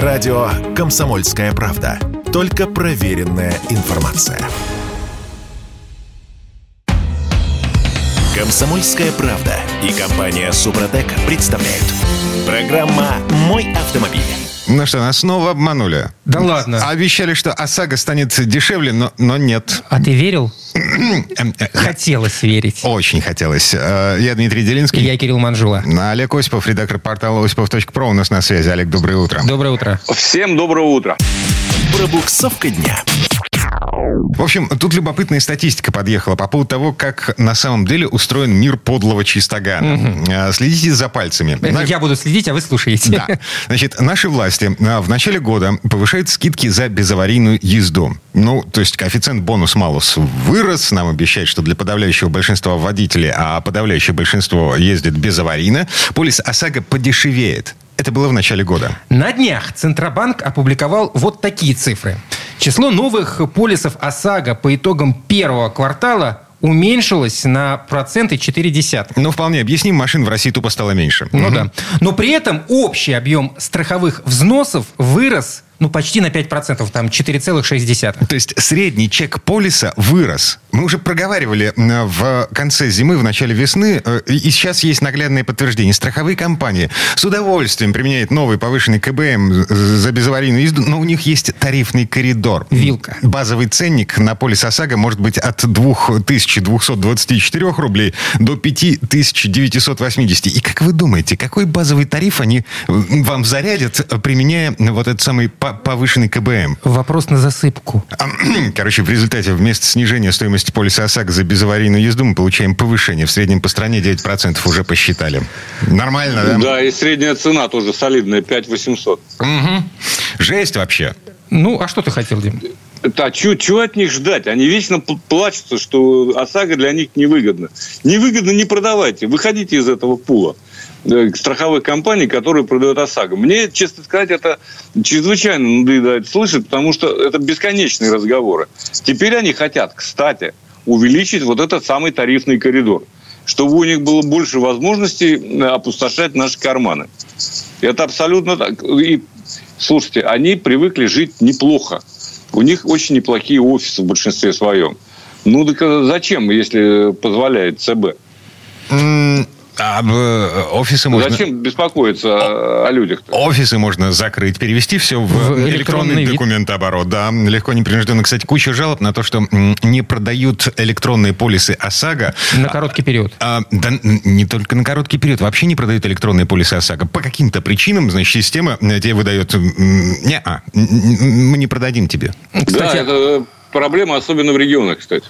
Радио «Комсомольская правда». Только проверенная информация. «Комсомольская правда» и компания «Супротек» представляют. Программа «Мой автомобиль». Ну что, нас снова обманули. Да ладно. Обещали, что ОСАГО станет дешевле, но, но нет. А ты верил? Эм, э, Хотелось верить. Очень хотелось. Э, Я Дмитрий Делинский. Я Кирилл Манжула. Олег Осипов, редактор портала осипов.про у нас на связи. Олег, доброе утро. Доброе утро. Всем доброго утра. Пробуксовка дня. В общем, тут любопытная статистика подъехала по поводу того, как на самом деле устроен мир подлого чистогана. Э, Следите за пальцами. На- я буду следить, а вы слушаете. Да. Значит, наши власти а, в начале года повышают скидки за безаварийную езду. Ну, то есть коэффициент бонус-малус вырос. Нам обещают, что для подавляющего большинства водителей, а подавляющее большинство ездит безаварийно, полис ОСАГО подешевеет. Это было в начале года. На днях Центробанк опубликовал вот такие цифры. Число новых полисов ОСАГО по итогам первого квартала уменьшилось на проценты 0,4. Но вполне объясним, машин в России тупо стало меньше. Ну Мгм. да. Но при этом общий объем страховых взносов вырос ну, почти на 5%, там 4,6%. То есть средний чек полиса вырос. Мы уже проговаривали в конце зимы, в начале весны, э, и сейчас есть наглядное подтверждение. Страховые компании с удовольствием применяют новый повышенный КБМ за безаварийную езду, но у них есть тарифный коридор. Вилка. Базовый ценник на полис ОСАГО может быть от 2224 рублей до 5980. И как вы думаете, какой базовый тариф они вам зарядят, применяя вот этот самый повышенный КБМ? Вопрос на засыпку. Короче, в результате вместо снижения стоимости полиса ОСАГО за безаварийную езду мы получаем повышение. В среднем по стране 9% уже посчитали. Нормально, да? Да, и средняя цена тоже солидная, 5 800. Мгм. Жесть вообще. Ну, а что ты хотел, Дим? А чего от них ждать? Они вечно пл- плачутся, что ОСАГО для них невыгодно. Невыгодно не продавайте. Выходите из этого пула страховых компаний, которые продают ОСАГО. Мне, честно сказать, это чрезвычайно надоедает слышать, потому что это бесконечные разговоры. Теперь они хотят, кстати, увеличить вот этот самый тарифный коридор, чтобы у них было больше возможностей э, опустошать наши карманы. Это абсолютно так. И, слушайте, они привыкли жить неплохо. У них очень неплохие офисы в большинстве своем. Ну, так а зачем, если позволяет ЦБ? А э, офисы можно... Зачем беспокоиться о, о людях? Офисы можно закрыть, перевести все в, В электронный электронный вид. документооборот. Да, легко, непринужденно. Кстати, куча жалоб на то, что не продают электронные полисы ОСАГО. На короткий период. А, да не только на короткий период. Вообще не продают электронные полисы ОСАГО. По каким-то причинам, значит, система э, тебе выдает... Не, а, мы не продадим тебе. Кстати, да, это проблема, особенно в регионах, кстати.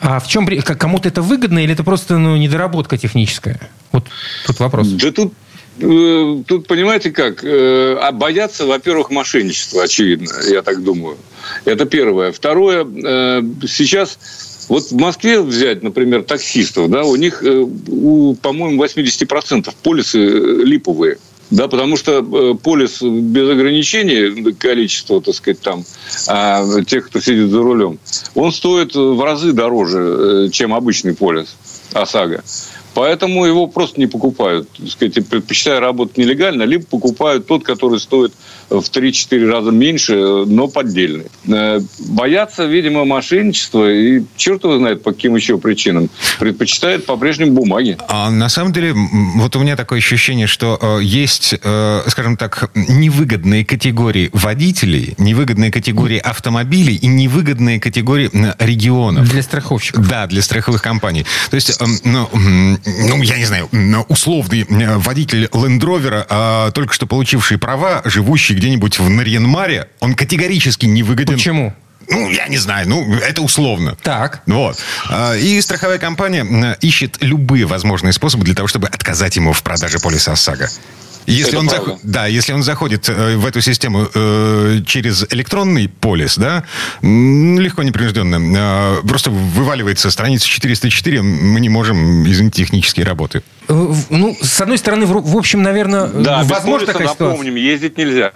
а в чем... Кому-то это выгодно или это просто ну, недоработка техническая? Вот тут вопрос. Да тут, э, тут понимаете как, э, а боятся, во-первых, мошенничества, очевидно, я так думаю. Это первое. Второе, э, сейчас вот в Москве взять, например, таксистов, да, у них, э, у, по-моему, 80% полисы липовые. Да, потому что э, полис без ограничений количества, так сказать, там, а, тех, кто сидит за рулем, он стоит в разы дороже, э, чем обычный полис ОСАГО. Поэтому его просто не покупают. Так сказать, предпочитая работать нелегально, либо покупают тот, который стоит в 3-4 раза меньше, но поддельный. Э, Боятся, видимо, мошенничества и черт его знает по каким еще причинам. Предпочитают по-прежнему бумаги. А на самом деле, вот у меня такое ощущение, что э, есть, э, скажем так, невыгодные категории водителей, невыгодные категории автомобилей и невыгодные категории регионов. Для страховщиков. Да, для страховых компаний. То есть, эм, ну, ну, я не знаю, условный водитель Rover, а, только что получивший права, живущий где-нибудь в Нарьянмаре, он категорически не выгоден. Почему? Ну, я не знаю, ну, это условно. Так. Вот. А, И страховая компания ищет любые возможные способы для того, чтобы отказать ему в продаже полиса ОСАГО. Если Это он, правда. заход- да, если он заходит э, в эту систему э, через электронный полис, да, легко непринужденно, э, просто вываливается страница 404, мы не можем, извините, технические работы. Э, Ну, с одной стороны, в, в общем, наверное, Да, возможно такая ситуация. напомним, ездить нельзя.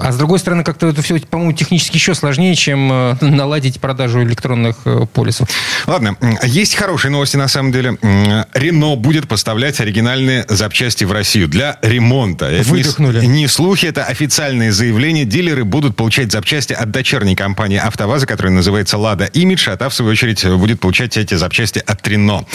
А с другой стороны, как-то это все, по-моему, технически еще сложнее, чем э, наладить продажу электронных э, полисов. Ладно, есть хорошие новости на самом деле. Рено будет поставлять оригинальные запчасти в Россию для ремонта. Это Выдохнули. Не, не слухи, это официальные заявления. Дилеры будут получать запчасти от дочерней компании «АвтоВАЗа», которая называется «Лада Имидж», а та, в свою очередь, будет получать эти запчасти от Рено.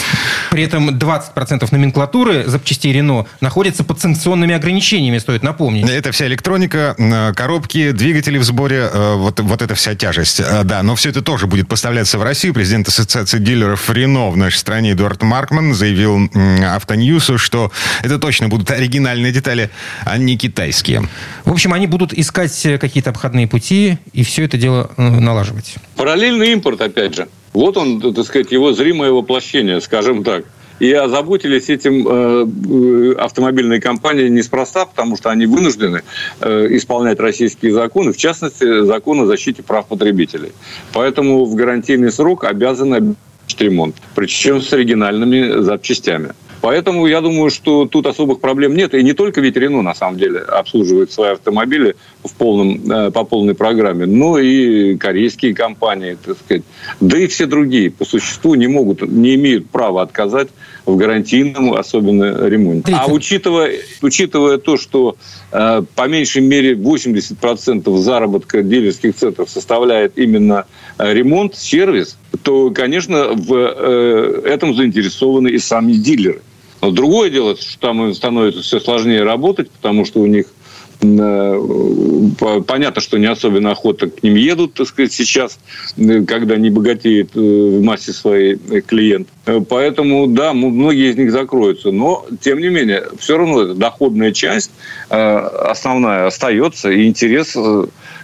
При этом 20% номенклатуры запчастей Рено находится под санкционными ограничениями, стоит напомнить. Это вся электроника, э, коробки, двигатели в сборе, э, вот, вот эта вся тяжесть. Э, да, но все это тоже будет поставляться в Россию. Президент Ассоциации дилеров Рено в нашей стране Эдуард Маркман заявил Автоньюсу, что это точно будут оригинальные детали, а не китайские. В общем, они будут искать какие-то обходные пути и все это дело налаживать. Параллельный импорт, опять же. Вот он, так сказать, его зримое воплощение, скажем так. И озаботились этим э, автомобильные компании неспроста, потому что они вынуждены э, исполнять российские законы, в частности, закон о защите прав потребителей. Поэтому в гарантийный срок обязаны ремонт, причем с оригинальными запчастями. Поэтому я думаю, что тут особых проблем нет. И не только ведь Рено, на самом деле, обслуживает свои автомобили в полном, э, по полной программе, но и корейские компании, так сказать. Да и все другие по существу не могут, не имеют права отказать в гарантийном, особенно ремонте. А учитывая, учитывая то, что э, по меньшей мере 80% заработка дилерских центров составляет именно э, ремонт, сервис, то, конечно, в э, этом заинтересованы и сами дилеры. Но другое дело, что там становится все сложнее работать, потому что у них э, понятно, что не особенно охота к ним едут, так сказать, сейчас, когда не богатеет э, в массе своей клиент. Поэтому, да, многие из них закроются. Но, тем не менее, все равно эта доходная часть основная остается, и интерес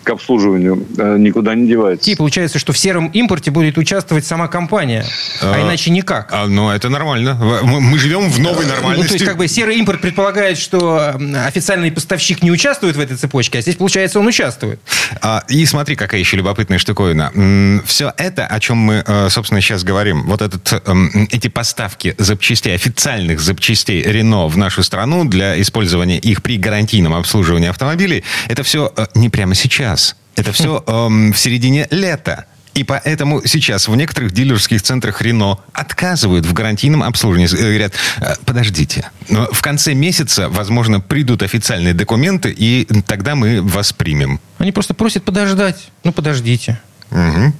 к обслуживанию э, никуда не девается. И получается, что в сером импорте будет участвовать сама компания, а, а иначе никак. А, ну, это нормально. Мы, мы живем в новой нормальности. Ну, то есть, как бы серый импорт предполагает, что официальный поставщик не участвует в этой цепочке, а здесь, получается, он участвует. А, и смотри, какая еще любопытная штуковина. Все это, о чем мы, э, собственно, сейчас говорим, вот этот, эм, эти поставки запчастей, официальных запчастей Рено в нашу страну для использования их при гарантийном обслуживании автомобилей, это все э, не прямо сейчас. Это все эм, в середине лета. И поэтому сейчас в некоторых дилерских центрах Рено отказывают в гарантийном обслуживании. Э, говорят, «Э, подождите, в конце месяца, возможно, придут официальные документы, и тогда мы вас примем. Они просто просят подождать. Ну, подождите. Угу.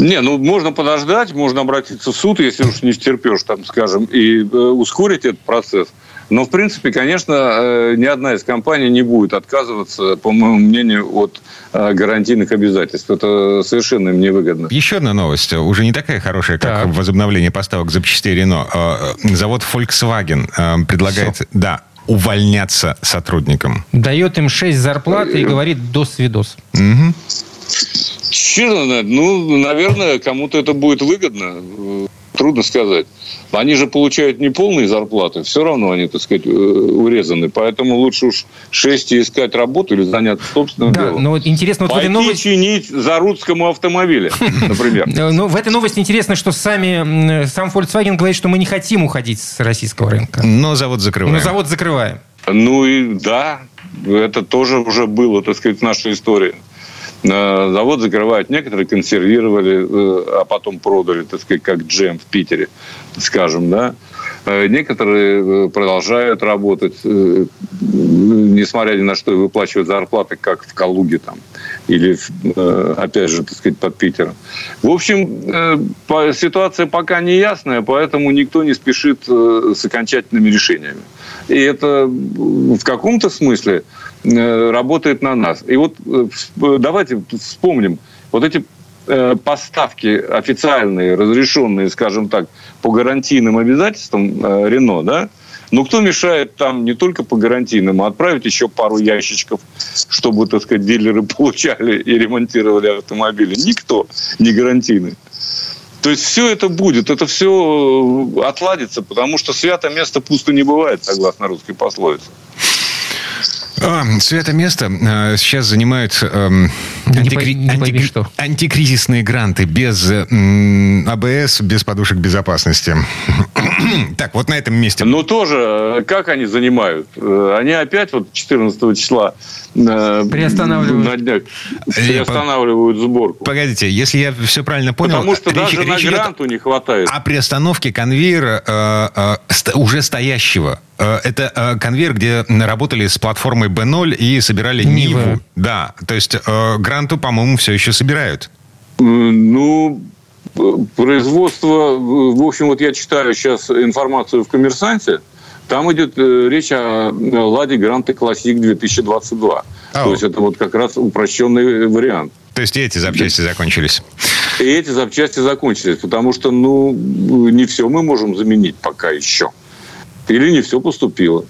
Не, ну можно подождать, можно обратиться в суд, если уж не стерпешь, там, скажем, и э, ускорить этот процесс. Но, в принципе, конечно, э, ни одна из компаний не будет отказываться, по моему мнению, от э, гарантийных обязательств. Это совершенно им невыгодно. Еще одна новость, уже не такая хорошая, как так. возобновление поставок запчастей Рено. Э, завод Volkswagen предлагает... Все. Да, увольняться сотрудникам. Дает им 6 зарплат и говорит «дос-видос». Угу. Честно, ну, наверное, кому-то это будет выгодно. Трудно сказать. Они же получают не полные зарплаты, все равно они, так сказать, э, урезаны. Поэтому лучше уж шесть искать работу или заняться собственным да, делом. Но вот интересно, вот Пойти в этой новости... чинить за рудскому автомобиле, например. Но ну, в этой новости интересно, что сами, сам Volkswagen говорит, что мы не хотим уходить с российского рынка. Но завод закрываем. Но завод закрываем. Ну и да, это тоже уже было, так сказать, в нашей истории. Э, завод закрывают, некоторые консервировали, э, а потом продали, так сказать, как джем в Питере, скажем, да. Э, некоторые продолжают работать, несмотря ни на что, и выплачивают зарплаты, как в Калуге там, или, опять же, так сказать, под Питером. В общем, ситуация пока не ясная, поэтому никто не спешит с окончательными решениями. И это в каком-то смысле работает на нас. И вот э, давайте вспомним, вот эти э, поставки официальные, разрешенные, скажем так, по гарантийным обязательствам Рено, да, ну, кто мешает там не только по гарантийным, а отправить еще пару ящичков, чтобы, так сказать, дилеры получали и ремонтировали автомобили? Никто не гарантийный. То есть все это будет, это все отладится, потому что свято место пусто не бывает, согласно русской пословице. А, место а, сейчас занимают эм, антикри- не пойми антикри- что. антикризисные гранты без м, АБС, без подушек безопасности. Так, вот на этом месте. Но тоже, э, как они занимают? Э, Они опять вот 14 числа э, Приостанавливают. на днях приостанавливают сборку. Погодите, если я все правильно понял... Потому что речь- даже на речь идет гранту не хватает. о приостановке конвейера э, э, уже стоящего. Это конвейер, где работали с платформой B0 и собирали Нивы. Ниву. Да, то есть э, гранту, по-моему, все еще собирают. Ну, э, производство, э, в общем, вот я читаю сейчас информацию в «Коммерсанте», там идет э, речь о «Ладе Гранты Классик 2022». Ау. То есть это вот как раз упрощенный вариант. То есть и эти запчасти закончились. И эти запчасти закончились, потому что, ну, не все мы можем заменить пока еще. Или не все поступило.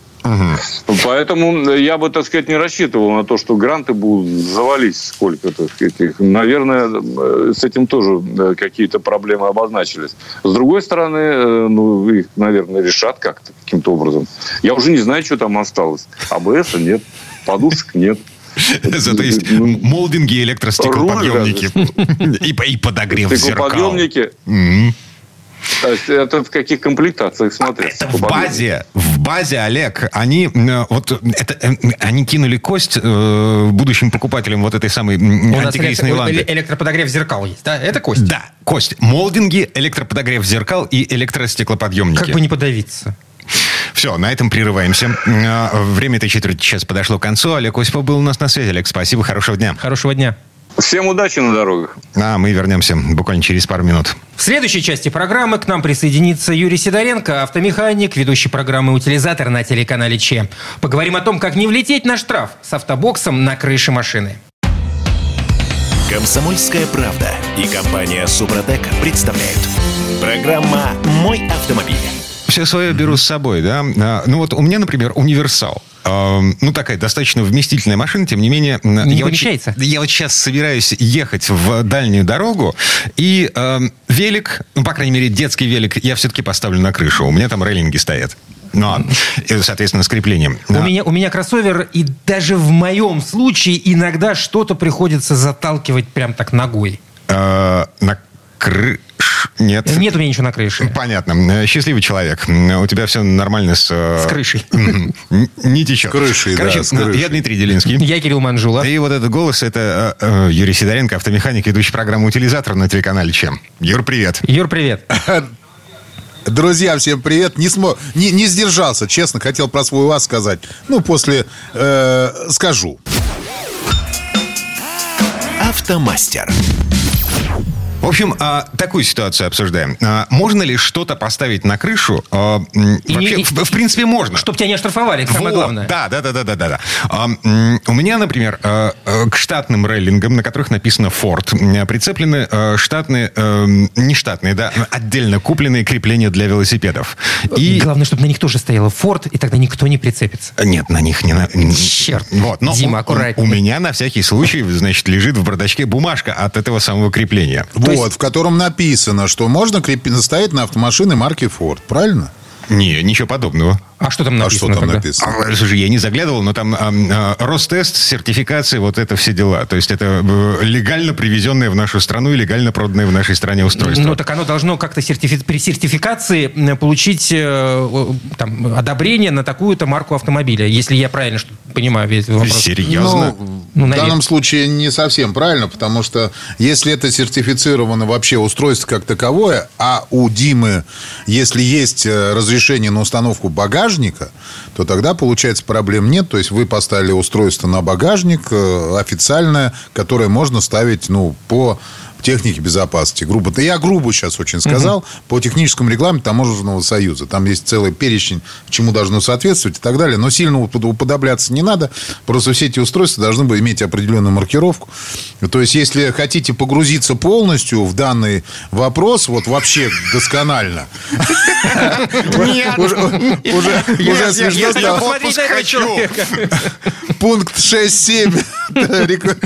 Поэтому я бы, так сказать, не рассчитывал на то, что гранты будут завалить сколько-то. Этих. Наверное, э, с этим тоже э, какие-то проблемы обозначились. С другой стороны, э, ну, их, наверное, решат как-то, каким-то образом. Я уже не знаю, что там осталось. АБС нет, подушек нет. Зато есть Ну, молдинги электростеклоподъемники. И, подогрев зеркал. Стеклоподъемники, М. то есть это в каких комплектациях смотреть? Это в базе, в базе, Олег, они э, вот это, э, они кинули кость э, будущим покупателям вот этой самой У нас антикризисной электро- лампы. эле- электроподогрев зеркал есть, да? Это кость. Да, кость. Молдинги, электроподогрев зеркал и электростеклоподъемники. Как бы не подавиться. Все, на этом прерываемся. Э, Время этой четверти сейчас подошло к концу. Олег Осипов был у нас на связи. Олег, спасибо, хорошего дня. Хорошего дня. Всем удачи на дорогах. А мы вернемся буквально через пару минут. В следующей части программы к нам присоединится Юрий Сидоренко, автомеханик, ведущий программы «Утилизатор» на телеканале ЧЕ. Поговорим о том, как не влететь на штраф с автобоксом на крыше машины. Комсомольская правда и компания Супротек представляют. Программа «Мой автомобиль». Все свое беру с собой, да. А, Ну вот у меня, например, универсал. А, Ну, такая достаточно вместительная машина, тем не менее... Не я вот помещается. щ- я вот сейчас собираюсь ехать в дальнюю дорогу, и э, велик, ну, по крайней мере, детский велик, я все-таки поставлю на крышу. У меня там рейлинги стоят. Ну, и, соответственно, с креплением. У меня, у меня кроссовер, и даже в моем случае иногда что-то приходится заталкивать прям так ногой. э, На крыш... Нет. Нет у меня ничего на крыше. Понятно. Э, Счастливый человек. У тебя все нормально с... э, С крышей. Не течет. крышей, да, Короче, с крышей. я Дмитрий Делинский. Я Кирилл Манжула. И вот этот голос, это э, э, Юрий Сидоренко, автомеханик, ведущий программу «Утилизатор» на телеканале ЧЕМ. Юр, привет. Юр, привет. Друзья, всем привет. Не, смо... не, не сдержался, честно, хотел про свой УАЗ сказать. Ну, после э, скажу. Автомастер. В общем, а, такую ситуацию обсуждаем. А, Можно ли что-то поставить на крышу? А, И Вообще, не- в, в принципе, можно. Чтоб тебя не оштрафовали, это самое Вот, главное. Да, да, да, да, да, да. у меня, например, к штатным рейлингам, на которых написано Ford, прицеплены штатные, не штатные, да, отдельно купленные крепления для велосипедов. И Главное, чтобы на них тоже стояла Форд, и тогда никто не прицепится. нет, на них не на... Черт. Вот, но Дима, у- у, аккуратнее. у меня на всякий случай, значит, лежит в бардачке бумажка от этого самого крепления. вот, в котором написано, что можно крепи... стоять на автомашины марки Ford, правильно? Не, ничего подобного. А что там а написано что там тогда? написано? А, Слушай, я не заглядывал, но там а, а, Ростест, сертификация, вот это все дела. То есть это э, легально привезенное в нашу страну и легально проданное в нашей стране устройство. Ну, так оно должно как-то сертифи- при сертификации получить э, там, одобрение на такую-то марку автомобиля, если я правильно понимаю весь вопрос. Серьезно? Ну, Ну, в данном случае не совсем правильно, потому что если это сертифицировано вообще устройство как таковое, а у Димы, если есть э, разрешение на установку багажника, то тогда, получается, проблем нет. То есть вы поставили устройство на багажник э, официальное, которое можно ставить ну, по технике безопасности. Грубо. Я грубо сейчас очень сказал. По техническому регламенту Таможенного союза. Там есть целый перечень, чему должно соответствовать и так далее. Но сильно упод- уподобляться не надо. Просто все эти устройства должны бы иметь определенную маркировку. То есть, если хотите погрузиться полностью в данный вопрос, вот вообще досконально. Уже смешно стало. Пункт 6.7 рек-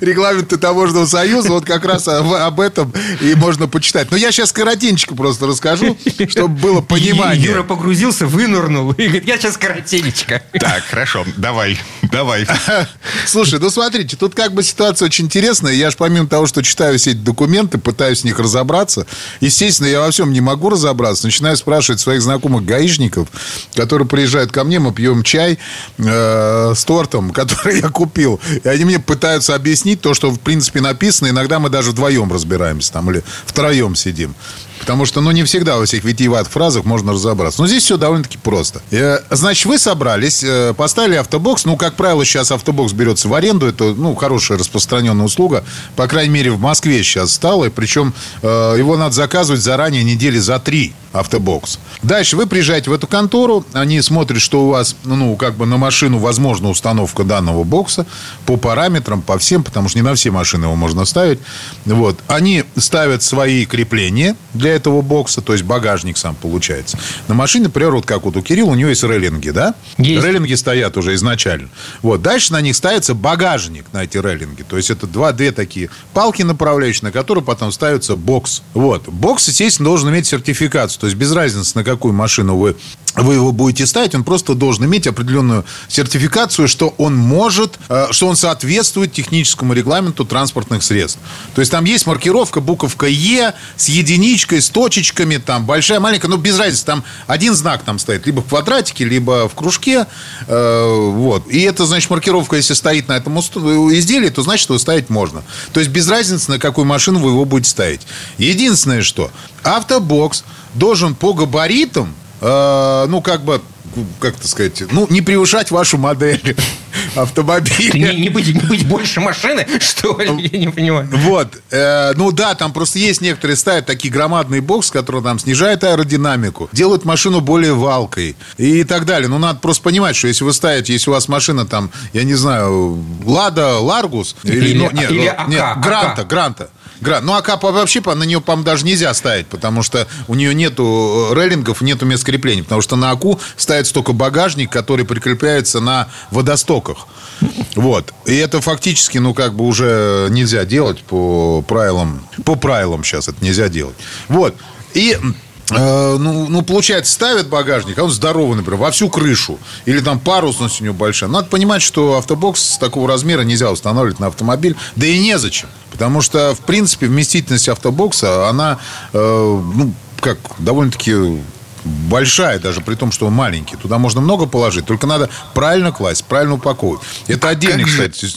регламента Таможенного союза, вот как раз об, этом и можно почитать. Но я сейчас коротенько просто расскажу, чтобы было понимание. Юра погрузился, вынырнул и говорит, я сейчас коротенечко. Так, хорошо, давай. Давай. Слушай, ну смотрите, тут как бы ситуация очень интересная. Я же помимо того, что читаю все эти документы, пытаюсь в них разобраться, естественно, я во всем не могу разобраться. Начинаю спрашивать своих знакомых гаишников, которые приезжают ко мне, мы пьем чай э, с тортом, который я купил. И они мне пытаются объяснить то, что в принципе написано. Иногда мы даже вдвоем разбираемся там или втроем сидим. Потому что, ну, не всегда во всех витиеватых фразах можно разобраться. Но здесь все довольно-таки просто. Э, значит, вы собрались, э, поставили автобокс. Ну, как правило, сейчас автобокс берется в аренду. Это, ну, хорошая распространенная услуга. По крайней мере, в Москве сейчас стало. Причем э, его надо заказывать заранее недели за три автобокс. Дальше вы приезжаете в эту контору. Они смотрят, что у вас, ну, как бы на машину возможна установка данного бокса по параметрам, по всем, потому что не на все машины его можно ставить. Вот. Они ставят свои крепления для этого бокса, то есть багажник сам получается. На машине, например, вот как вот у Кирилла, у него есть рейлинги, да? Есть. Рейлинги стоят уже изначально. Вот. Дальше на них ставится багажник на эти рейлинги. То есть это два, две такие палки направляющие, на которые потом ставится бокс. Вот. Бокс, естественно, должен иметь сертификацию. То есть без разницы, на какую машину вы вы его будете ставить, он просто должен иметь определенную сертификацию, что он может, э, что он соответствует техническому регламенту транспортных средств. То есть там есть маркировка, буковка Е с единичкой, с точечками, там большая, маленькая, но без разницы, там один знак там стоит, либо в квадратике, либо в кружке, э, вот. И это, значит, маркировка, если стоит на этом изделии, то значит, его ставить можно. То есть без разницы, на какую машину вы его будете ставить. Единственное, что автобокс должен по габаритам э, ну, как бы, как это сказать, ну, не превышать вашу модель автомобиля. Не, не, быть, не быть больше машины, что ли? Я не понимаю. Вот. Э, ну да, там просто есть некоторые ставят такие громадные боксы, которые там снижают аэродинамику, делают машину более валкой и так далее. Ну, надо просто понимать, что если вы ставите, если у вас машина там, я не знаю, Лада Ларгус или, Или- ну, нет, или ну, нет, АК, Гранта, АК. Гранта. Гра- Ну, АК вообще по- на нее, по-моему, даже нельзя ставить, потому что у нее нету э, рейлингов, нету мест крепления. Потому что на АКУ ставится только багажник, который прикрепляется на водостоках. Вот. И это фактически, ну, как бы уже нельзя делать по правилам. По правилам сейчас это нельзя делать. Вот. И ну, ну, получается, ставят багажник, а он здоровый, например, во всю крышу. Или там парусность у него большая. Надо понимать, что автобокс такого размера нельзя устанавливать на автомобиль. Да и незачем. Потому что, в принципе, вместительность автобокса, она, э, ну, как, довольно-таки большая, даже при том, что он маленький. Туда можно много положить, только надо правильно класть, правильно упаковывать. Это отдельный, же- кстати.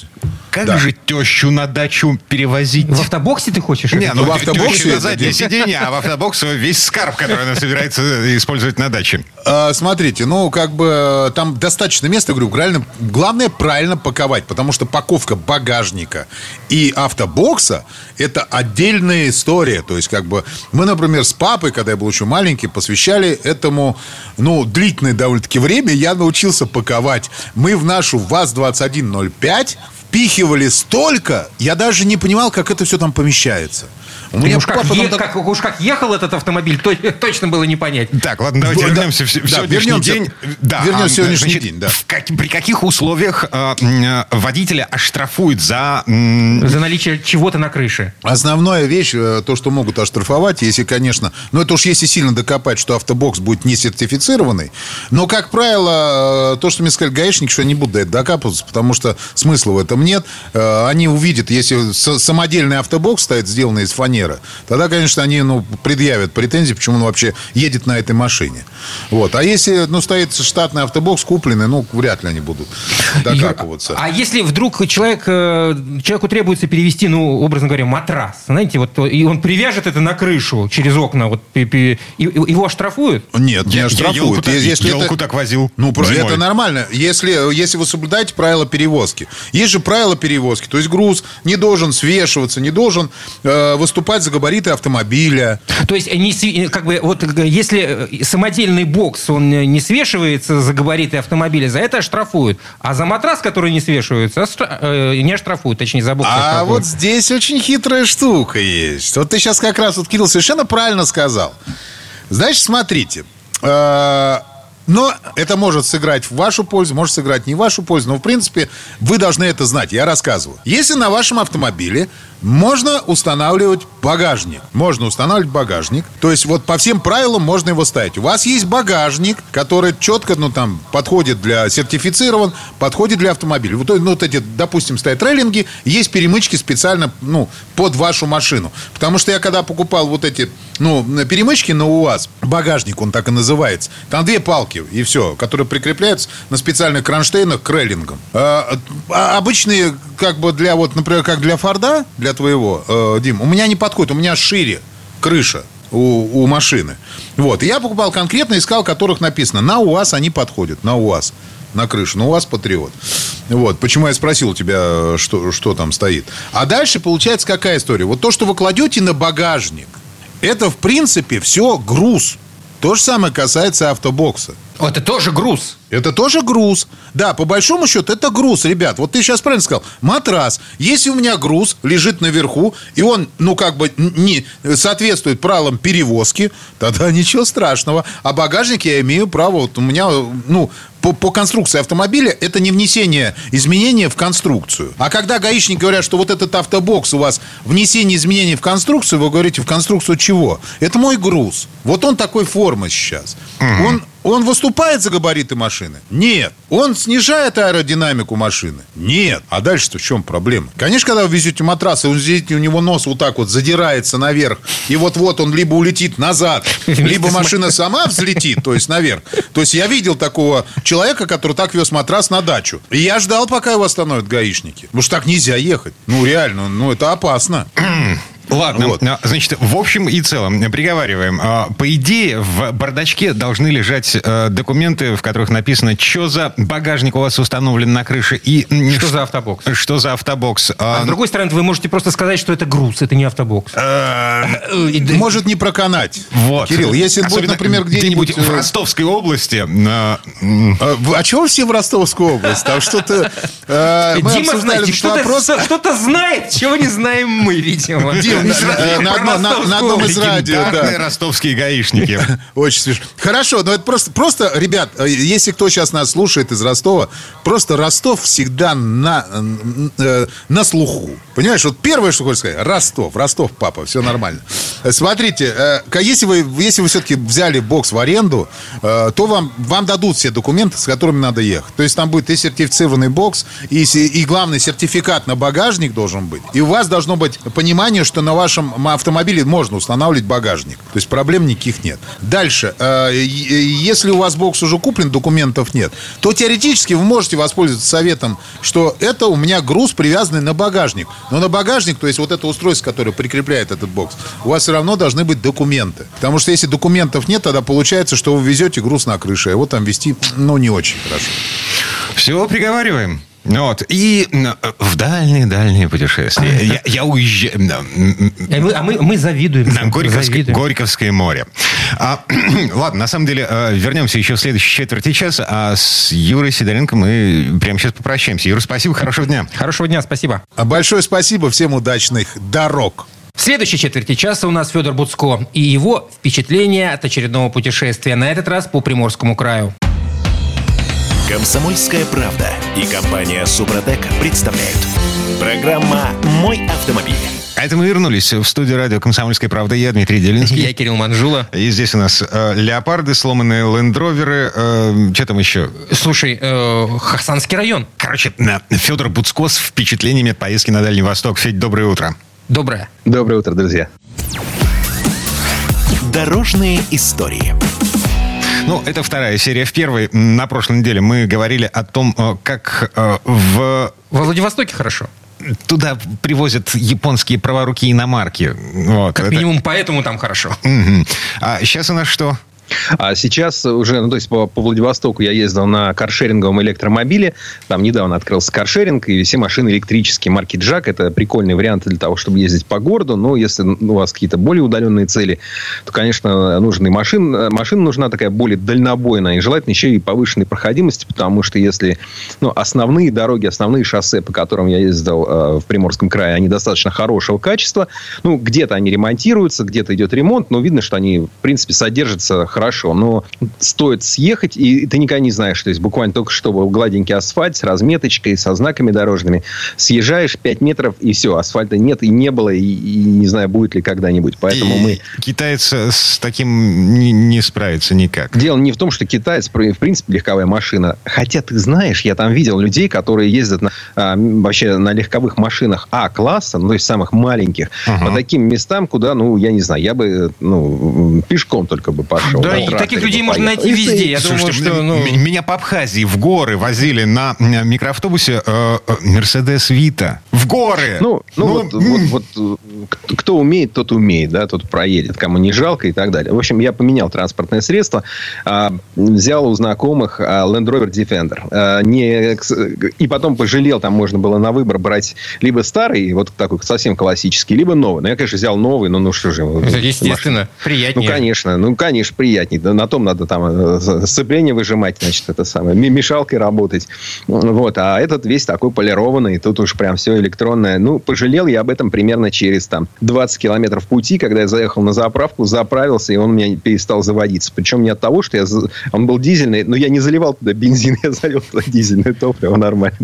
Как Да. же тещу на дачу перевозить? В автобоксе ты хочешь? Не, ну в в автобоксе на заднее сиденье, а в автобоксе весь скарб, который она собирается использовать на даче. А, Смотрите, ну, как бы там достаточно места, говорю, главное правильно паковать, потому что паковка багажника и автобокса – это отдельная история. То есть, как бы, мы, например, с папой, когда я был еще маленький, посвящали этому, ну, длительное довольно-таки время, я научился паковать. Мы в нашу ВАЗ-2105 впихивали столько, я даже не понимал, как это все там помещается. У Уж как, там е- так- как- уж как ехал этот автомобиль, то, точно было не понять. Так, ладно, давайте Да, вернемся в, в да, сегодняшний вернемся. день. Да, Вернемся а, в сегодняшний значит, день, да. в как- при каких условиях э, э, водителя оштрафуют за... м, За наличие чего-то на крыше. Основная вещь, э, то, что могут оштрафовать, если, конечно... Ну, это уж если сильно докопать, что автобокс будет не сертифицированный. Но, как правило, э, то, что мне сказали гаишники, что они не будут до этого докапываться, потому что смысла в этом нет. Э, Они увидят, если самодельный автобокс стоит, сделанный из фанеры, тогда, конечно, они ну, предъявят претензии, почему он вообще едет на этой машине. Вот. А если ну, стоит штатный автобокс купленный, ну, вряд ли они будут докапываться. А если вдруг человек, э, человеку требуется перевести, ну, образно говоря, матрас, знаете, вот, и он привяжет это на крышу через окна, вот, и, и- его оштрафуют? Нет, не Я- я оштрафуют. елку так- Если елку это- так возил Ну, зимой. это нормально. Если, если вы соблюдаете правила перевозки. Есть же правила перевозки. То есть груз не должен свешиваться, не должен э, выступать за габариты автомобиля. То есть, не сви- как бы, вот, э, если э, самодельный бокс, он э, не свешивается за габариты автомобиля, за это оштрафуют. А за матрас, который не свешивается, оштра- э, не оштрафуют, точнее, за бокс А оштрафуют. вот здесь очень хитрая штука есть. Вот ты сейчас как раз, вот Кирилл совершенно правильно сказал. Значит, смотрите. э, Но это может сыграть в вашу пользу, может сыграть не в вашу пользу. Но, в принципе, вы должны это знать. Я рассказываю. Если на вашем автомобиле можно устанавливать багажник. Можно устанавливать багажник. То есть вот по всем правилам можно его ставить. У вас есть багажник, который четко, ну там, подходит для, сертифицирован, подходит для автомобиля. Вот, ну, вот эти, допустим, стоят рейлинги, есть перемычки специально, ну, под вашу машину. Потому что я когда покупал вот эти, ну, перемычки на УАЗ, багажник, он так и называется, там две палки, и все, которые прикрепляются на специальных кронштейнах к рейлингам. А, а, обычные, как бы для, вот, например, как для Форда, для твоего, э, Дим, у меня не подходит, у меня шире крыша у, у машины. Вот. Я покупал конкретно, искал, которых написано, на УАЗ они подходят, на УАЗ на крышу. Но у вас Патриот. Вот. Почему я спросил у тебя, что, что там стоит. А дальше получается какая история? Вот то, что вы кладете на багажник, это, в принципе, все груз. То же самое касается автобокса. Это тоже груз. Это тоже груз. Да, по большому счету, это груз, ребят. Вот ты сейчас правильно сказал. Матрас. Если у меня груз лежит наверху, и он, ну, как бы не соответствует правилам перевозки, тогда ничего страшного. А багажник я имею право. Вот у меня, ну, по, по конструкции автомобиля это не внесение изменения в конструкцию. А когда гаишники говорят, что вот этот автобокс у вас внесение изменений в конструкцию, вы говорите, в конструкцию чего? Это мой груз. Вот он такой формы сейчас. Угу. Он он выступает за габариты машины? Нет. Он снижает аэродинамику машины? Нет. А дальше-то в чем проблема? Конечно, когда вы везете матрас, и вы видите, у него нос вот так вот задирается наверх, и вот-вот он либо улетит назад, либо машина сама взлетит, то есть наверх. То есть я видел такого человека, который так вез матрас на дачу. И я ждал, пока его остановят гаишники. Потому что так нельзя ехать. Ну, реально, ну, это опасно. Ладно, вот. А, значит, в общем и целом, приговариваем. А, по идее, в бардачке должны лежать э, документы, в которых написано, что за багажник у вас установлен на крыше и... Что за автобокс. Что за автобокс. А, а с другой стороны, вы можете просто сказать, что это груз, это не автобокс. Э, может не проканать. Вот. Кирилл, если будет, например, где-нибудь... в э, Ростовской области... А чего все в Ростовскую область? Там что-то... Дима, знаете, что-то знает, чего не знаем мы, видимо. Дима, на одном из радио. ростовские гаишники. Очень смешно. Хорошо, но это просто, просто, ребят, э, если кто сейчас нас слушает из Ростова, просто Ростов всегда на, э, на слуху. Понимаешь, вот первое, что хочешь сказать, Ростов, Ростов, папа, все нормально. Э, смотрите, если вы, если вы все-таки взяли бокс в аренду, то вам, вам дадут все документы, с которыми надо ехать. То есть там будет и сертифицированный бокс, и, и главный сертификат на багажник должен быть. И у вас должно быть понимание, что на вашем автомобиле можно устанавливать багажник. То есть проблем никаких нет. Дальше. Э, если у вас бокс уже куплен, документов нет, то теоретически вы можете воспользоваться советом, что это у меня груз, привязанный на багажник. Но на багажник, то есть вот это устройство, которое прикрепляет этот бокс, у вас все равно должны быть документы. Потому что если документов нет, тогда получается, что вы везете груз на крыше, а его там вести, ну, не очень хорошо. Все, приговариваем. Вот. И в дальние-дальние путешествия. Я, я уезжаю... А мы, а мы, мы завидуем. На Горьковское, завидуем. Горьковское море. А, ладно, на самом деле, э, вернемся еще в следующей четверти часа, а с Юрой Сидоренко мы прямо сейчас попрощаемся. Юра, спасибо, хорошего дня. Хорошего дня, спасибо. Большое спасибо, всем удачных дорог. В следующей четверти часа у нас Федор Буцко и его впечатления от очередного путешествия, на этот раз по Приморскому краю. Комсомольская правда и компания Супротек представляют. Программа «Мой автомобиль». А это мы вернулись в студию радио «Комсомольская правда». Я Дмитрий Делинский. Я Кирилл Манжула. И здесь у нас э, леопарды, сломанные лендроверы. Э, что там еще? Слушай, э, Хасанский район. Короче, Федор Буцко с впечатлениями от поездки на Дальний Восток. Федь, доброе утро. Доброе. Доброе утро, друзья. Дорожные истории. Ну, это вторая серия. В первой, на прошлой неделе, мы говорили о том, э, как э, в... Во Владивостоке хорошо туда привозят японские праворуки иномарки. Вот, как это... минимум поэтому там хорошо. Угу. А сейчас у нас что? А сейчас уже, ну, то есть по, по Владивостоку я ездил на каршеринговом электромобиле. Там недавно открылся каршеринг, и все машины электрические марки Джак. Это прикольный вариант для того, чтобы ездить по городу. Но если у вас какие-то более удаленные цели, то, конечно, нужны машин. Машина нужна такая более дальнобойная. И желательно еще и повышенной проходимости, потому что если ну, основные дороги, основные шоссе, по которым я ездил э, в Приморском крае, они достаточно хорошего качества. Ну, где-то они ремонтируются, где-то идет ремонт, но видно, что они, в принципе, содержатся хорошо, но стоит съехать, и ты никогда не знаешь, то есть буквально только что был гладенький асфальт с разметочкой, со знаками дорожными. Съезжаешь 5 метров, и все, асфальта нет, и не было, и, и не знаю, будет ли когда-нибудь. Поэтому И мы... Китаец с таким не, не справится никак. Дело не в том, что китаец, в принципе, легковая машина. Хотя, ты знаешь, я там видел людей, которые ездят на, а, вообще на легковых машинах А-класса, ну, то есть самых маленьких, Ага. по таким местам, куда, ну, я не знаю, я бы, ну, пешком только бы пошел. Да, и таких людей можно найти везде. Я думаю, Слушайте, что... м- ну, м- меня по Абхазии в горы возили на микроавтобусе э, э, Мерседес Вита. В горы! Ну, ну, вот, м, вот, вот, э, кто- умеет, тот умеет, да, тот проедет, кому не жалко и так далее. В общем, я поменял транспортное средство, а, взял у знакомых а, Land Rover Defender. А, не, и потом пожалел, там можно было на выбор брать либо старый, вот такой совсем классический, либо новый. Но я, конечно, взял новый, но ну что же. естественно, Ну, приятнее. конечно, ну, конечно, приятней. Да, На том надо там э, сцепление выжимать, значит, это самое, мешалкой работать. Вот, а этот весь такой полированный, тут уж прям все электронное. Ну, пожалел я об этом примерно через там 20 километров пути, когда я заехал на заправку, заправился, и он у меня перестал заводиться. Причем не от того, что я... Он был дизельный, но я не заливал туда бензин, я залил туда дизельное топливо нормально.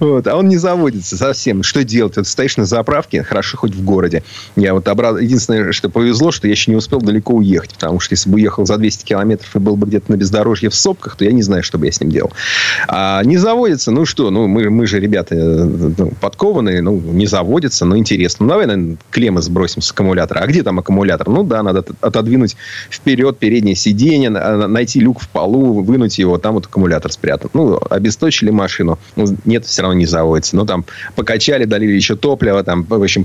Вот, а он не заводится совсем. Что делать? Вот стоишь на заправке, хорошо хоть в городе. Я вот образ... Единственное, что повезло, что я еще не успел далеко уехать, потому что если бы уехал за 200 километров и был бы где-то на бездорожье в сопках, то я не знаю, что бы я с ним делал. А не заводится, ну что, ну мы, мы же ребята э, ну, подкованные, ну не заводится, но интересно. Ну давай, наверное, клеммы сбросим с аккумулятора. А где там аккумулятор? Ну да, надо от- отодвинуть вперед переднее сиденье, на- найти люк в полу, вынуть его, там вот аккумулятор спрятан. Ну, обесточили машину. Ну, нет, все равно не заводится. Ну, там покачали, долили еще топливо, там, в общем,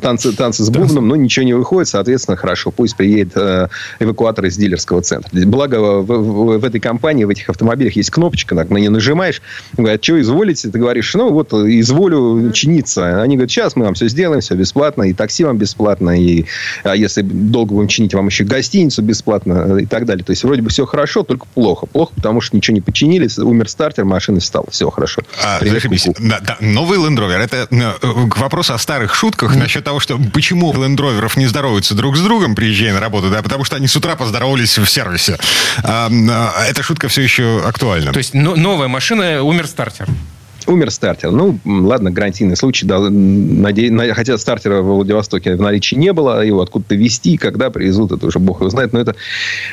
танцы, танцы с бубном, но ничего не выходит, соответственно, хорошо. Пусть приедет э, эвакуатор из дилерского центра. Благо, в, в- в этой компании, в этих автомобилях есть кнопочка, на, на нее нажимаешь, говорят, что изволите? Ты говоришь, ну, вот, изволю чиниться. Они говорят, сейчас мы вам все сделаем, все бесплатно, и такси вам бесплатно, и а если долго будем чинить, вам еще гостиницу бесплатно, э, и так далее. То есть, вроде бы все хорошо, только плохо. Плохо, потому что ничего не починили, умер стартер, машина встала, все хорошо. А, зашибись. Да, да, новый Land Rover. Это э, к вопросу о старых шутках насчет того, что почему Land Roverов не здороваются друг с другом, приезжая на работу, да, потому что они с утра поздоровались в сервисе. А, а, эта шутка все еще актуальна. То есть но- новая машина, умер стартер. Умер стартер. Ну, ладно, гарантийный случай. Да, наде- на- Хотя стартера в Владивостоке в наличии не было. Его откуда-то везти, когда привезут, это уже бог его знает. Но это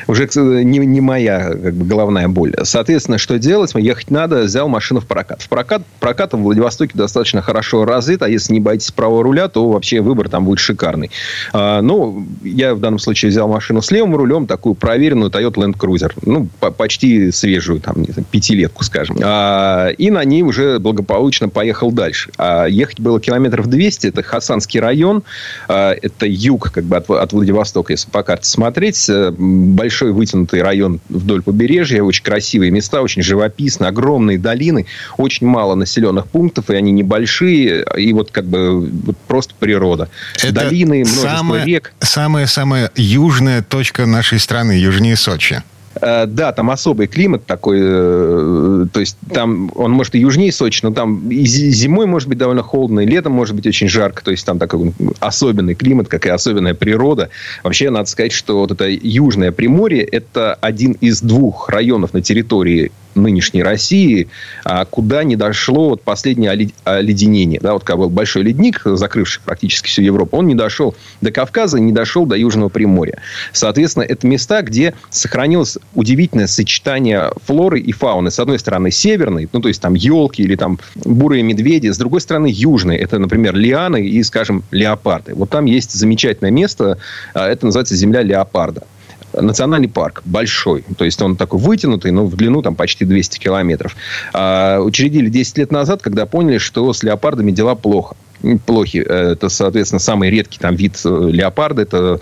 уже не, не моя как бы, головная боль. Соответственно, что делать? Ехать надо. Взял машину в прокат. В прокат, прокат в Владивостоке достаточно хорошо развит. А если не боитесь правого руля, то вообще выбор там будет шикарный. А, ну, я в данном случае взял машину с левым рулем, такую проверенную Toyota Land Cruiser. Ну, по- почти свежую, там, не знаю, пятилетку, скажем. А, и на ней уже благополучно поехал дальше. А ехать было километров 200. Это Хасанский район. А, это юг как бы от, от Владивостока, если по карте смотреть. Э, Большой вытянутый район вдоль побережья. Очень красивые места, очень живописно. Огромные долины. Очень мало населенных пунктов, и они небольшие. И вот как бы вот просто природа. Это Долины, множество самая- рек. Самая-самая южная точка нашей страны, южнее Сочи. Э, Да, там особый климат такой, э, то есть там он может и южнее Сочи, но там и зи- зимой может быть довольно холодно, и летом может быть очень жарко, то есть там такой особенный климат, как и особенная природа. Вообще, надо сказать, что вот это Южное Приморье – это один из двух районов на территории нынешней России, а, куда не дошло вот последнее оле- оледенение. Да, вот когда был большой ледник, закрывший практически всю Европу, он не дошел до Кавказа, не дошел до Южного Приморья. Соответственно, это места, где сохранилось удивительное сочетание флоры и фауны. С одной стороны, северной, ну, то есть там елки или там бурые медведи. С другой стороны, южной. Это, например, лианы и, скажем, леопарды. Вот там есть замечательное место. а, Это называется земля леопарда. Национальный парк большой, то есть он такой вытянутый, но в длину там почти 200 километров. А, учредили 10 лет назад, когда поняли, что с леопардами дела плохо. Плохи. Э, Это, соответственно, самый редкий там вид э, леопарда. Это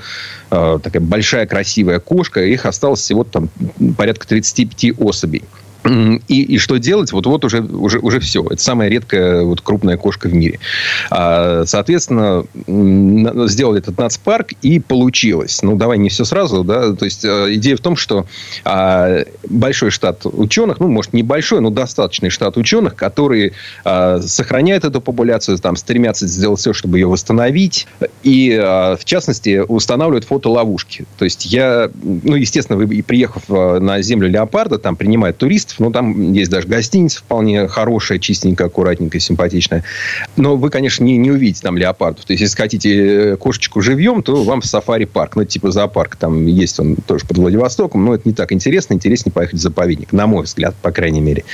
э, такая большая красивая кошка. Их осталось всего там порядка 35 особей. И, и что делать? Вот, вот уже, уже, уже все. Это самая редкая вот, крупная кошка в мире. А, соответственно, сделали этот нацпарк, и получилось. Ну, давай не все сразу. Да? То есть, э, идея в том, что а, большой штат ученых, ну, может, небольшой, но достаточный штат ученых, которые а, сохраняют эту популяцию, там, стремятся сделать все, чтобы ее восстановить. И, а, в частности, устанавливают фотоловушки. То есть, я, ну, естественно, приехав э, на землю леопарда, там принимают туристов, туристов. Ну, там есть даже гостиница вполне хорошая, чистенькая, аккуратненькая, симпатичная. Но вы, конечно, не, не увидите там леопардов. То есть, если хотите кошечку живьем, то вам сафари-парк. Ну, типа зоопарк. Там есть он тоже под Владивостоком. Но это не так интересно. Интереснее поехать в заповедник. На мой взгляд, по крайней мере.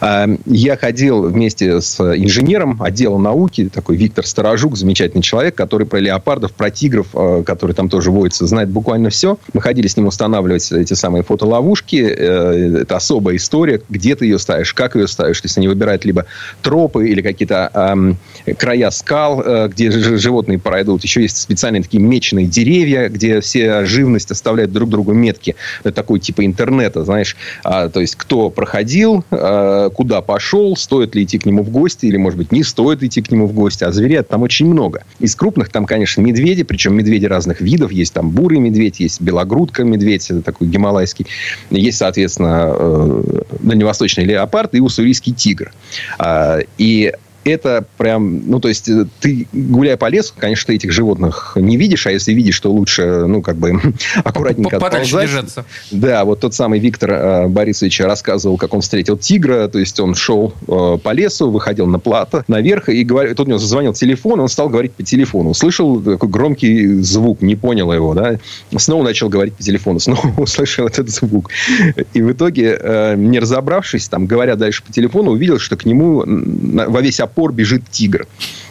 А, я ходил вместе с инженером отдела науки, такой Виктор Сторожук, замечательный человек, который про леопардов, про тигров, а, которые там тоже водятся, знает буквально все. Мы ходили с ним устанавливать эти самые фотоловушки. Э, это особая история, где ты ее ставишь, как ее ставишь. Есть они выбирают либо тропы или какие-то эм, края скал, э, где животные пройдут. Еще есть специальные такие меченые деревья, где все живность оставляют друг другу метки. Это такой типа интернета, знаешь. А, то есть кто проходил, а, куда пошел, стоит ли идти к нему в гости, или, может быть, не стоит идти к нему в гости. А зверей там очень много. Из крупных там, конечно, медведи, причем медведи разных видов. Есть там бурый медведь, есть белогрудка медведь, это такой гималайский. Есть, соответственно, э, дальневосточный леопард и уссурийский тигр. А, и это прям, ну, то есть, э, ты, гуляя по лесу, конечно, ты этих животных не видишь, а если видишь, то лучше, ну, как бы, аккуратненько Подальше держаться. Да, вот тот самый Виктор э, Борисович рассказывал, как он встретил тигра, то есть, он шел э, по лесу, выходил на плато, наверх, и говорил, тут у него зазвонил телефон, он стал говорить по телефону. Услышал такой громкий звук, не понял его, да, снова начал говорить по телефону, снова услышал этот звук. И в итоге, э, не разобравшись, там, говоря дальше по телефону, увидел, что к нему во весь опор пор бежит тигр.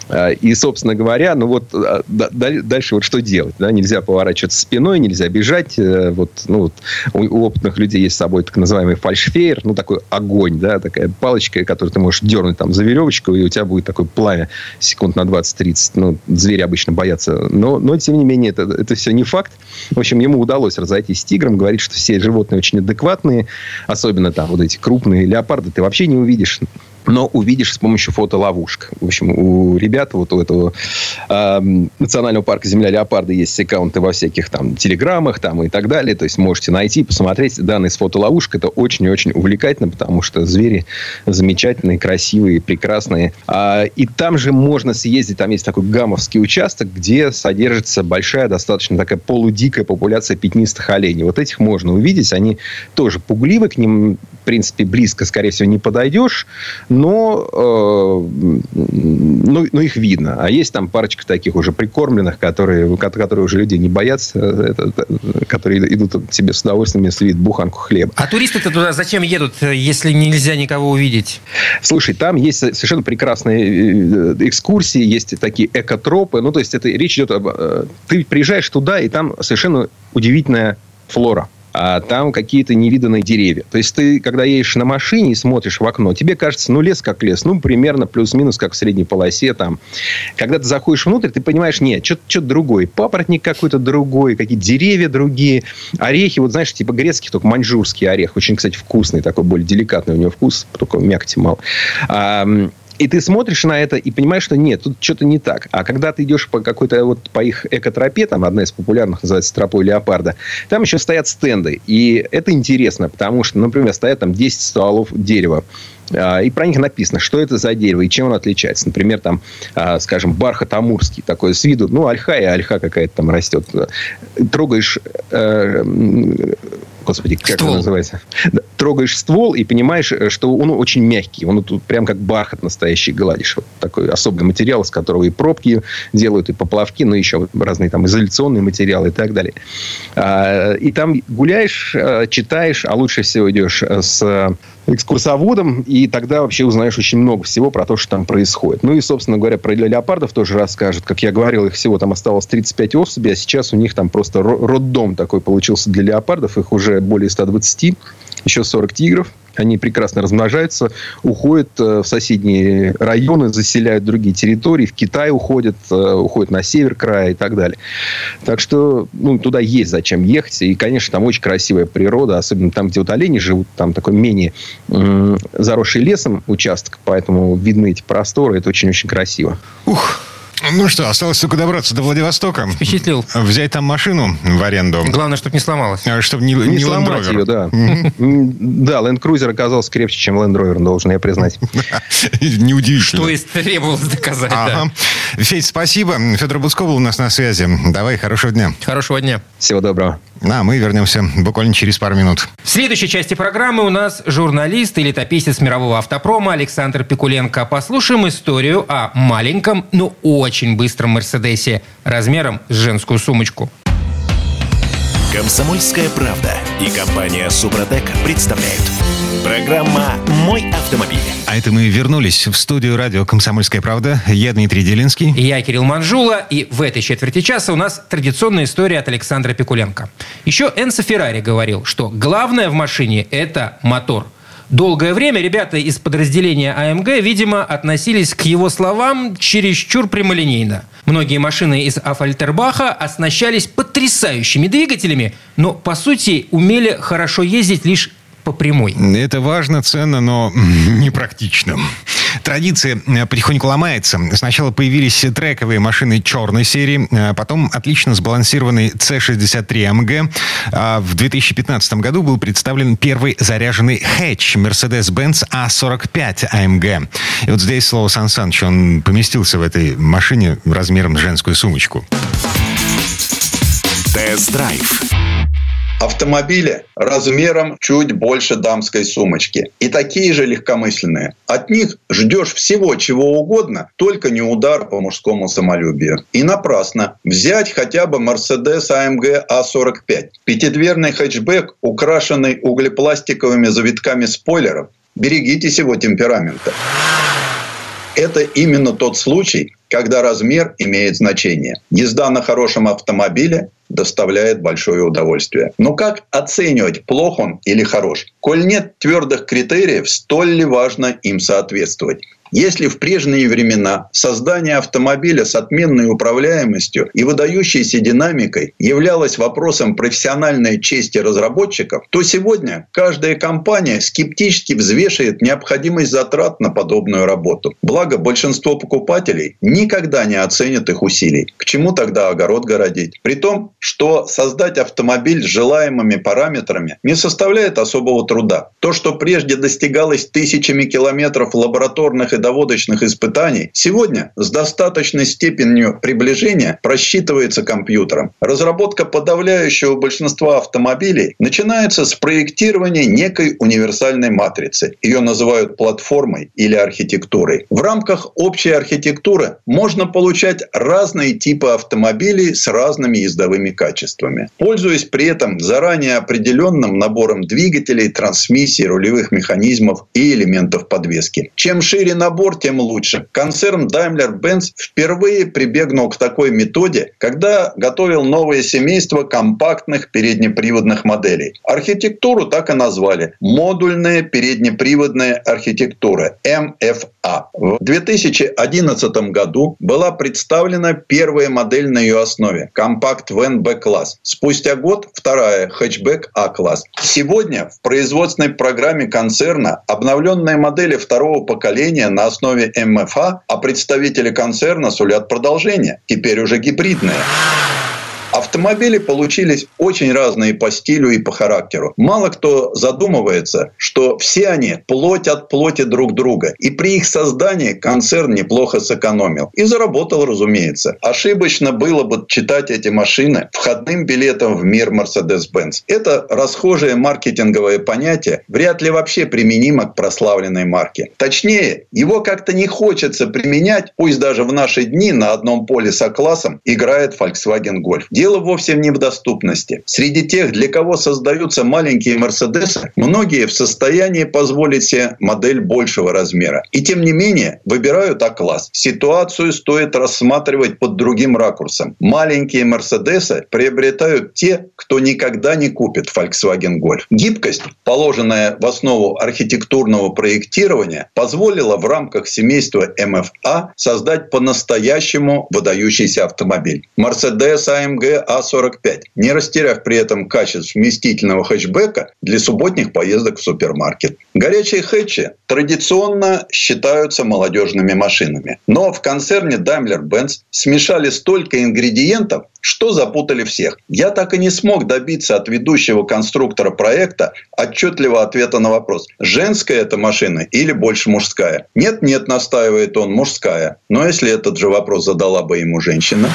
А, и, собственно говоря, ну вот а, дальше вот что делать? Да? Нельзя поворачиваться спиной, нельзя бежать. Э, вот, ну, вот, у, опытных людей есть с собой так называемый фальшфейер, ну, такой огонь, да, такая палочка, которую ты можешь дернуть там за веревочку, и у тебя будет такое пламя секунд на 20-30. Ну, звери обычно боятся. Но, но тем не менее, это, это все не факт. В общем, ему удалось разойтись с тигром, говорит, что все животные очень адекватные, особенно там вот эти крупные леопарды ты вообще не увидишь но увидишь с помощью фотоловушек. В общем, у ребят вот у этого э, национального парка «Земля леопарда» есть аккаунты во всяких там телеграммах там и так далее. То есть можете найти, посмотреть данные с фотоловушкой. Это очень и очень увлекательно, потому что звери замечательные, красивые, прекрасные. А, и там же можно съездить, там есть такой гамовский участок, где содержится большая, достаточно такая полудикая популяция пятнистых оленей. Вот этих можно увидеть. Они тоже пугливы, к ним, в принципе, близко, скорее всего, не подойдешь но, э, ну, ну, их видно. А есть там парочка таких уже прикормленных, которые, которые уже люди не боятся, это, которые идут себе с удовольствием, если видят буханку хлеба. А туристы-то туда зачем едут, если нельзя никого увидеть? Слушай, там есть совершенно прекрасные э, экскурсии, есть такие экотропы. Ну, то есть, это речь идет об... Э, ты приезжаешь туда, и там совершенно удивительная флора а там какие-то невиданные деревья. То есть ты, когда едешь на машине и смотришь в окно, тебе кажется, ну, лес как лес, ну, примерно плюс-минус как в средней полосе там. Когда ты заходишь внутрь, ты понимаешь, нет, что-то другое. Папоротник какой-то другой, какие-то деревья другие, орехи, вот знаешь, типа грецкий, только маньчжурский орех. Очень, кстати, вкусный, такой более деликатный у него вкус, только мякоти мало. И ты смотришь на это и понимаешь, что нет, тут что-то не так. А когда ты идешь по какой-то вот по их экотропе, там одна из популярных называется тропой леопарда, там еще стоят стенды. И это интересно, потому что, например, стоят там 10 стволов дерева. А, и про них написано, что это за дерево и чем оно отличается. Например, там, а, скажем, бархат амурский, такой с виду, ну, ольха и ольха какая-то там растет. Трогаешь э, господи, как ствол. это называется? Трогаешь ствол и понимаешь, э, что он очень мягкий. Он тут прям как бархат настоящий гладишь. Вот такой особый материал, из которого и пробки делают, и поплавки, но еще разные там изоляционные материалы и так далее. А, и там гуляешь, э, читаешь, а лучше всего идешь с экскурсоводом, и тогда вообще узнаешь очень много всего про то, что там происходит. Ну и, собственно говоря, про леопардов тоже расскажут. Как я говорил, их всего там осталось 35 особей, а сейчас у них там просто роддом такой получился для леопардов. Их уже более 120, еще 40 тигров. Они прекрасно размножаются, уходят в соседние районы, заселяют другие территории, в Китай уходят, уходят на север края и так далее. Так что ну, туда есть зачем ехать. И, конечно, там очень красивая природа, особенно там, где вот олени живут, там такой менее заросший лесом участок, поэтому видны эти просторы, это очень-очень красиво. Ух, ну что, осталось только добраться до Владивостока. Впечатлил. Взять там машину в аренду. Главное, чтобы не сломалась. А, чтобы не, Не, не сломать Land Rover. ее, да. Да, Land Cruiser оказался крепче, чем Land Rover, должен я признать. Неудивительно. Что и требовалось доказать, да. Федь, спасибо. Федор Бускова у нас на связи. Давай, хорошего дня. Хорошего дня. Всего доброго. А мы вернемся буквально через пару минут. В следующей части программы у нас журналист и летописец мирового автопрома Александр Пикуленко. Послушаем историю о маленьком, но очень быстром Мерседесе размером с женскую сумочку. Комсомольская правда и компания Супротек представляют. Программа «Мой автомобиль». А это мы вернулись в студию радио «Комсомольская правда». Я Дмитрий Делинский. Я Кирилл Манжула, и в этой четверти часа у нас традиционная история от Александра Пикуленко. Еще Энсо Феррари говорил, что главное в машине – это мотор. Долгое время ребята из подразделения АМГ, видимо, относились к его словам чересчур прямолинейно. Многие машины из Афальтербаха оснащались потрясающими двигателями, но, по сути, умели хорошо ездить лишь по прямой. Это важно, ценно, но непрактично. Традиция э, потихоньку ломается. Сначала появились трековые машины черной серии, а потом отлично сбалансированный C63 AMG. А в 2015 году был представлен первый заряженный хэтч Mercedes-Benz A45 AMG. И вот здесь слово Сан Саныч, он поместился в этой машине размером с женскую сумочку. Тест-драйв. Автомобили размером чуть больше дамской сумочки. И такие же легкомысленные. От них ждешь всего чего угодно, только не удар по мужскому самолюбию. И напрасно. Взять хотя бы Mercedes AMG A45. Пятидверный хэтчбэк, украшенный углепластиковыми завитками спойлеров. Берегитесь его темперамента. Это именно тот случай, когда размер имеет значение. Езда на хорошем автомобиле доставляет большое удовольствие. Но как оценивать, плох он или хорош? Коль нет твердых критериев, столь ли важно им соответствовать? Если в прежние времена создание автомобиля с отменной управляемостью и выдающейся динамикой являлось вопросом профессиональной чести разработчиков, то сегодня каждая компания скептически взвешивает необходимость затрат на подобную работу. Благо, большинство покупателей никогда не оценят их усилий. К чему тогда огород городить? При том, что создать автомобиль с желаемыми параметрами не составляет особого труда. То, что прежде достигалось тысячами километров лабораторных и доводочных испытаний, сегодня с достаточной степенью приближения просчитывается компьютером. Разработка подавляющего большинства автомобилей начинается с проектирования некой универсальной матрицы. Ее называют платформой или архитектурой. В рамках общей архитектуры можно получать разные типы автомобилей с разными ездовыми качествами. Пользуясь при этом заранее определенным набором двигателей, трансмиссий, рулевых механизмов и элементов подвески. Чем шире набор, тем лучше. Концерн Daimler-Benz впервые прибегнул к такой методе, когда готовил новое семейство компактных переднеприводных моделей. Архитектуру так и назвали – модульная переднеприводная архитектура – МФА. В 2011 году была представлена первая модель на ее основе – компакт Van B-класс. Спустя год вторая – хэтчбэк А-класс. Сегодня в производственной программе концерна обновленные модели второго поколения на основе МФА, а представители концерна сулят продолжение, теперь уже гибридные. Автомобили получились очень разные по стилю и по характеру. Мало кто задумывается, что все они плоть от плоти друг друга. И при их создании концерн неплохо сэкономил. И заработал, разумеется. Ошибочно было бы читать эти машины входным билетом в мир Mercedes-Benz. Это расхожее маркетинговое понятие вряд ли вообще применимо к прославленной марке. Точнее, его как-то не хочется применять, пусть даже в наши дни на одном поле с А-классом играет Volkswagen Golf. Дело вовсе не в доступности. Среди тех, для кого создаются маленькие Мерседесы, многие в состоянии позволить себе модель большего размера. И тем не менее выбирают А-класс. Ситуацию стоит рассматривать под другим ракурсом. Маленькие Мерседесы приобретают те, кто никогда не купит Volkswagen Golf. Гибкость, положенная в основу архитектурного проектирования, позволила в рамках семейства МФА создать по-настоящему выдающийся автомобиль. Mercedes AMG A45, не растеряв при этом качеств вместительного хэтчбека для субботних поездок в супермаркет. Горячие хэтчи традиционно считаются молодежными машинами. Но в концерне Daimler-Benz смешали столько ингредиентов, что запутали всех. Я так и не смог добиться от ведущего конструктора проекта отчетливого ответа на вопрос, женская это машина или больше мужская. Нет-нет, настаивает он, мужская. Но если этот же вопрос задала бы ему женщина...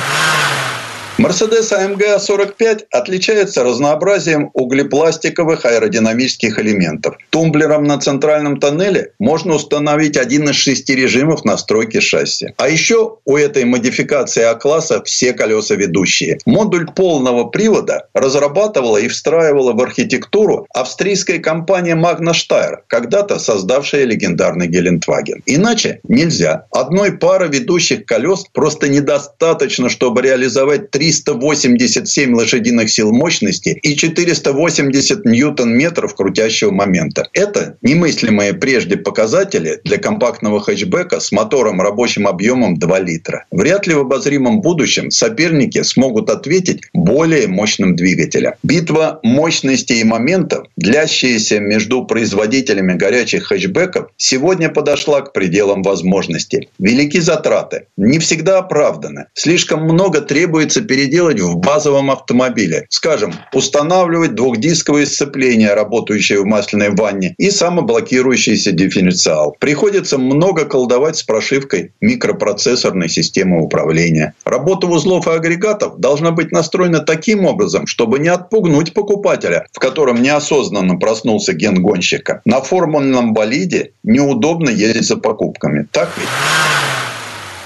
Mercedes AMG A45 отличается разнообразием углепластиковых аэродинамических элементов. Тумблером на центральном тоннеле можно установить один из шести режимов настройки шасси. А еще у этой модификации А-класса все колеса ведущие. Модуль полного привода разрабатывала и встраивала в архитектуру австрийская компания Magna Steyr, когда-то создавшая легендарный Гелендваген. Иначе нельзя. Одной пары ведущих колес просто недостаточно, чтобы реализовать три 387 лошадиных сил мощности и 480 ньютон-метров крутящего момента. Это немыслимые прежде показатели для компактного хэтчбека с мотором рабочим объемом 2 литра. Вряд ли в обозримом будущем соперники смогут ответить более мощным двигателем. Битва мощностей и моментов, длящаяся между производителями горячих хэтчбеков, сегодня подошла к пределам возможностей. Велики затраты, не всегда оправданы. Слишком много требуется переделать в базовом автомобиле. Скажем, устанавливать двухдисковое сцепление, работающее в масляной ванне, и самоблокирующийся дифференциал. Приходится много колдовать с прошивкой микропроцессорной системы управления. Работа узлов и агрегатов должна быть настроена таким образом, чтобы не отпугнуть покупателя, в котором неосознанно проснулся ген гонщика. На формульном болиде неудобно ездить за покупками. Так ведь?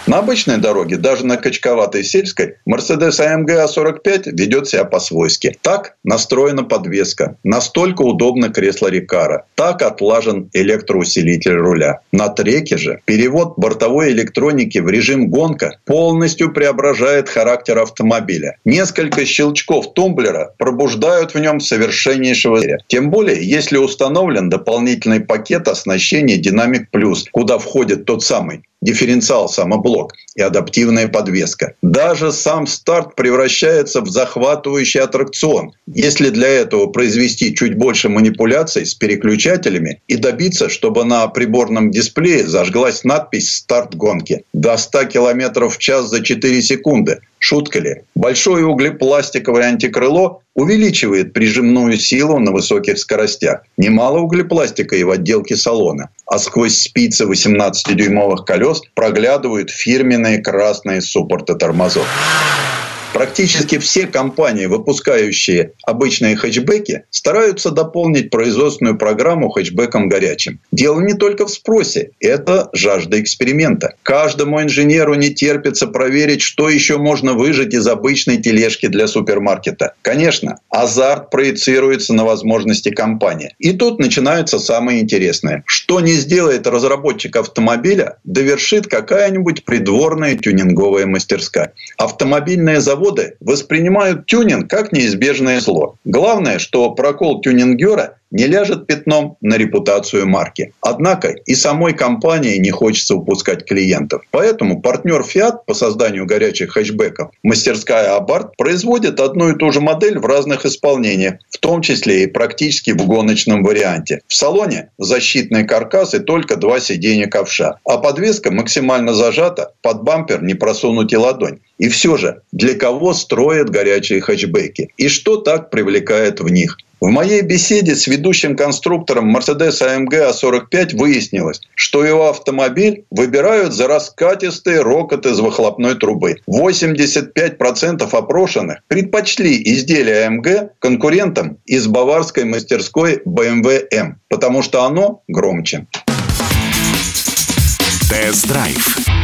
На обычной дороге, даже на качковатой сельской, Mercedes AMG A45 ведет себя по-свойски. Так настроена подвеска. Настолько удобно кресло Рикара. Так отлажен электроусилитель руля. На треке же перевод бортовой электроники в режим гонка полностью преображает характер автомобиля. Несколько щелчков тумблера пробуждают в нем совершеннейшего зря. Тем более, если установлен дополнительный пакет оснащения Dynamic Plus, куда входит тот самый дифференциал самоблок и адаптивная подвеска. Даже сам старт превращается в захватывающий аттракцион, если для этого произвести чуть больше манипуляций с переключателями и добиться, чтобы на приборном дисплее зажглась надпись «Старт гонки» до 100 км в час за 4 секунды. Шутка ли? Большое углепластиковое антикрыло увеличивает прижимную силу на высоких скоростях. Немало углепластика и в отделке салона. А сквозь спицы 18-дюймовых колес проглядывают фирменные красные суппорты тормозов. Практически все компании, выпускающие обычные хэтчбеки, стараются дополнить производственную программу хэтчбеком горячим. Дело не только в спросе, это жажда эксперимента. Каждому инженеру не терпится проверить, что еще можно выжать из обычной тележки для супермаркета. Конечно, азарт проецируется на возможности компании. И тут начинается самое интересное. Что не сделает разработчик автомобиля, довершит какая-нибудь придворная тюнинговая мастерская. Автомобильные заводы заводы воспринимают тюнинг как неизбежное зло. Главное, что прокол тюнингера не ляжет пятном на репутацию марки. Однако и самой компании не хочется упускать клиентов. Поэтому партнер Fiat по созданию горячих хэтчбеков, мастерская Abarth, производит одну и ту же модель в разных исполнениях, в том числе и практически в гоночном варианте. В салоне защитный каркас и только два сиденья ковша, а подвеска максимально зажата, под бампер не просунуть и ладонь. И все же, для кого строят горячие хэтчбеки? И что так привлекает в них? В моей беседе с ведущим конструктором Mercedes AMG A45 выяснилось, что его автомобиль выбирают за раскатистый рокот из выхлопной трубы. 85% опрошенных предпочли изделие AMG конкурентам из баварской мастерской BMW M, потому что оно громче. Тест-драйв